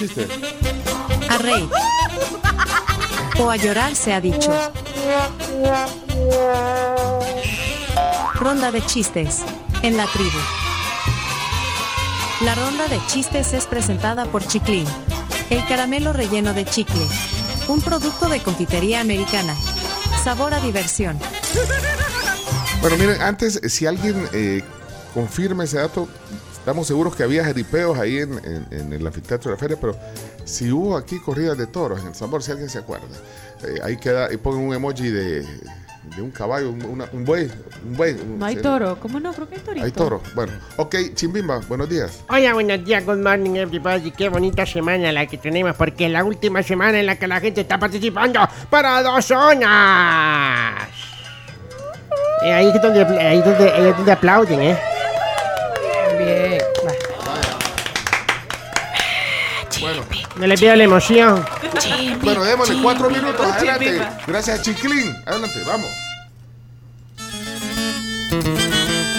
chiste. A reír. O a llorar se ha dicho. Ronda de chistes. En la tribu. La ronda de chistes es presentada por Chiclin. El caramelo relleno de chicle. Un producto de confitería americana. Sabor a diversión. Bueno, miren, antes, si alguien eh, confirma ese dato, estamos seguros que había jeripeos ahí en, en- en el anfiteatro de la feria, pero si hubo aquí corridas de toros en el Sabor, si alguien se acuerda, eh, ahí queda, y pongan un emoji de, de un caballo, un, una- un buey, un buey. un- No hay sí, toro. ¿Cómo no? Creo que hay torito. Hay toro. Bueno, ok, Chimbimba, buenos días. Hola, buenos días, good morning everybody. Qué bonita semana la que tenemos porque es la última semana en la que la gente está participando para dos zonas. Eh, ahí, es donde, ahí, es donde, ahí es donde aplauden, ¿eh? Bien. Bueno, No les veo la emoción. bueno démosle cuatro minutos, adelante. Gracias, Chiclín. Adelante, vamos.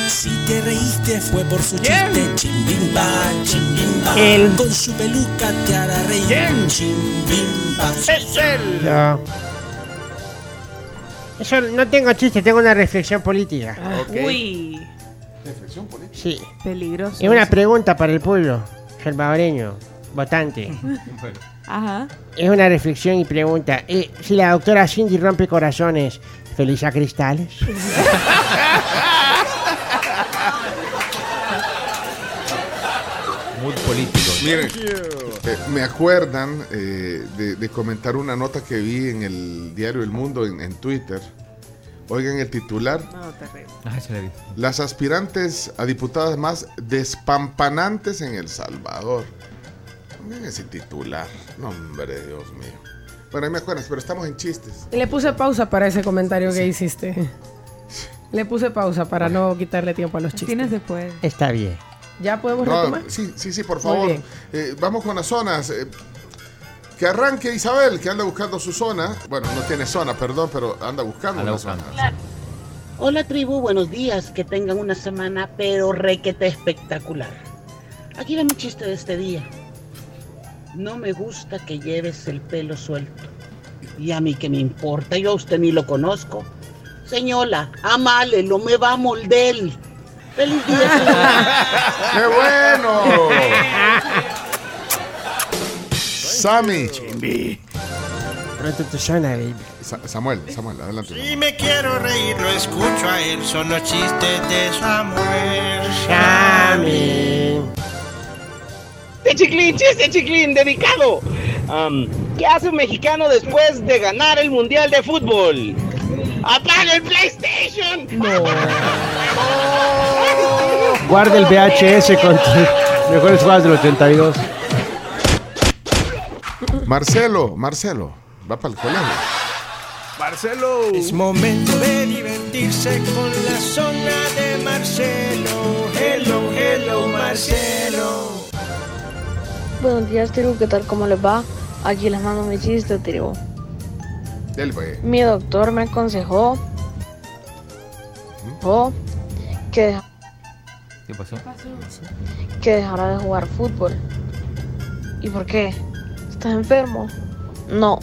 Si te reíste fue por su chiste, chimbimba, chimbimba. El- Con su peluca te hará reír, chimbimba. No. Eso no tengo chiste, tengo una reflexión política. Uy. Reflexión política. Sí. Peligroso. Es una pregunta para el pueblo salvadoreño, votante. Ajá. Es una reflexión y pregunta. eh, si la doctora Cindy rompe corazones, ¿feliz a cristales? Muy político. Miren, eh, me acuerdan eh, de, de comentar una nota que vi en el diario El Mundo en, en Twitter. Oigan el titular. No, terrible. Ah, se la vi. Las aspirantes a diputadas más despampanantes en El Salvador. Miren ese titular. No, hombre, Dios mío. Bueno, ahí me acuerdas, pero estamos en chistes. Le puse pausa para ese comentario que hiciste. Le puse pausa para no quitarle tiempo a los chistes. Tienes después. Está bien. ¿Ya podemos No, retomar? sí, sí, sí, por favor. Eh, vamos con las zonas. eh, que arranque Isabel, que anda buscando su zona. Bueno, no tiene zona, perdón, pero anda buscando buscando. zona. Hola tribu, buenos días, que tengan una semana pero requete espectacular. Aquí va mi chiste de este día. No me gusta que lleves el pelo suelto. Y a mí que me importa, yo a usted ni lo conozco. Señora, amale, lo me va a moldel. ¡Feliz día! señora! ¡Qué bueno! Sammy. Sa- Samuel, Samuel, adelante. Si me quiero reír, lo escucho a él. Son los chistes de Samuel. Chami. De Chiclín, chiste Chiclín, dedicado. Am, ¿Qué hace un mexicano después de ganar el Mundial de Fútbol? ¡Apaga el PlayStation! Guarda el VHS con tus mejores jugadas del 82. Marcelo, Marcelo, va para el colegio. Marcelo. Es momento de divertirse con la zona de Marcelo. Hello, hello, Marcelo. Buenos días, Tribu, ¿qué tal? ¿Cómo les va? Aquí les mando mi chiste, Tribu. Fue. Mi doctor me aconsejó o que, deja- ¿Qué pasó? que dejara de jugar fútbol. ¿Y por qué? ¿Estás enfermo? No,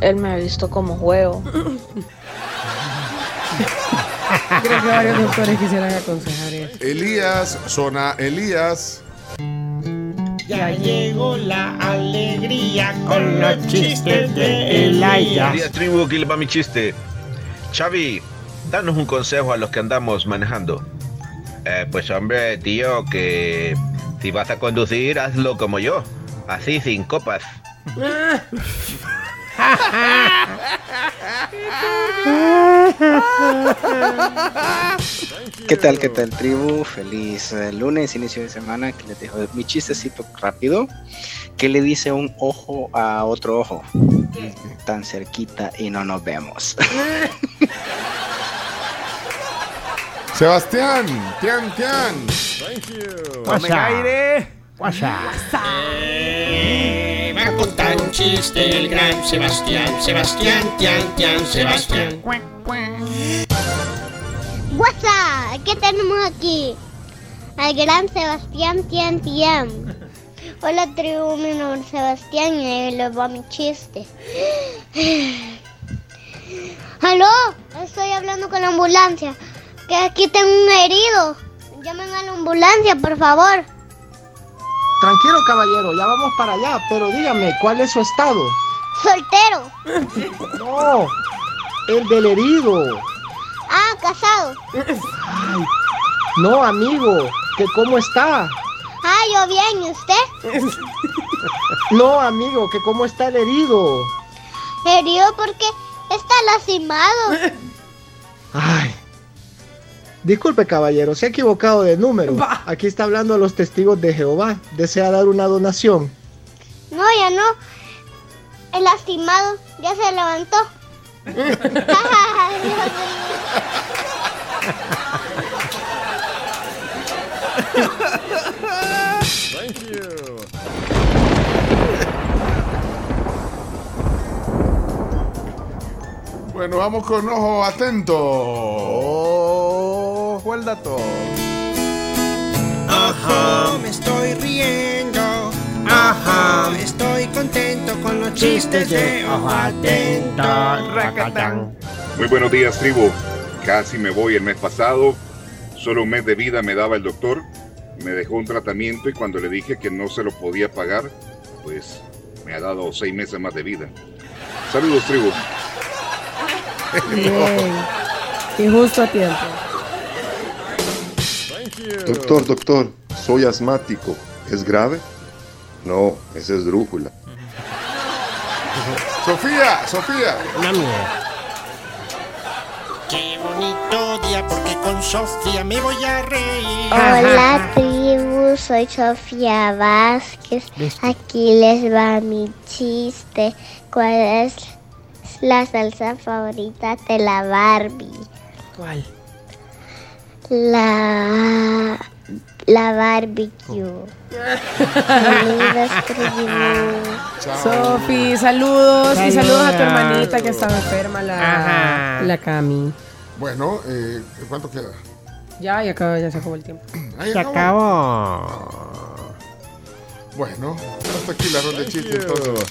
él me ha visto como juego. Creo que varios doctores quisieran aconsejar eso. Elías, zona Elías. Ya llegó la alegría con los chistes de Elaya. Día tribu, aquí le va mi chiste. Xavi, danos un consejo a los que andamos manejando. Eh, pues hombre, tío, que si vas a conducir, hazlo como yo. Así, sin copas. ¿Qué tal, qué tal, tribu? Feliz eh, lunes, inicio de semana. Que les dejo mi chistecito rápido. ¿Qué le dice un ojo a otro ojo? Tan cerquita y no nos vemos. Sebastián, Tian, Tian. Dame aire. Guasa. Eh, va a contar un chiste el gran Sebastián. Sebastián, Tian, Tian, Sebastián. WhatsApp, ¿qué tenemos aquí? Al gran Sebastián Tian Tian. Hola tribu, mi nombre es Sebastián y ahí les va mi chiste. ¡Aló! Estoy hablando con la ambulancia. Que aquí tengo un herido. Llamen a la ambulancia, por favor. Tranquilo, caballero, ya vamos para allá, pero dígame, ¿cuál es su estado? Soltero. No, el del herido. Casado. Ay, no, amigo, que cómo está. Ah, yo bien, ¿y usted? No, amigo, que cómo está el herido. Herido porque está lastimado. Ay. Disculpe, caballero, se ha equivocado de número. Aquí está hablando a los testigos de Jehová. ¿Desea dar una donación? No, ya no. El lastimado ya se levantó. Thank you. Bueno, vamos con ojo atento. Ojo el dato. Contento con los chistes de ojo atento. Racatán. Muy buenos días, tribu. Casi me voy el mes pasado. Solo un mes de vida me daba el doctor. Me dejó un tratamiento y cuando le dije que no se lo podía pagar, pues me ha dado seis meses más de vida. Saludos, tribu. Bien. Y justo a tiempo. Doctor, doctor, soy asmático. ¿Es grave? No, esa es drújula. Sofía, Sofía. Mía. Qué bonito día porque con Sofía me voy a reír. Hola tribu, soy Sofía Vázquez. Aquí les va mi chiste. ¿Cuál es la salsa favorita de la Barbie? ¿Cuál? La la barbecue. Saludos, tribu. Sofi, saludos. Y saludos a tu hermanita que estaba enferma, la, Ajá. la Cami. Bueno, eh, ¿cuánto queda? Ya, ya, ya se acabó el tiempo. Ahí Se acabó. Bueno, hasta aquí la ronda de chistes entonces.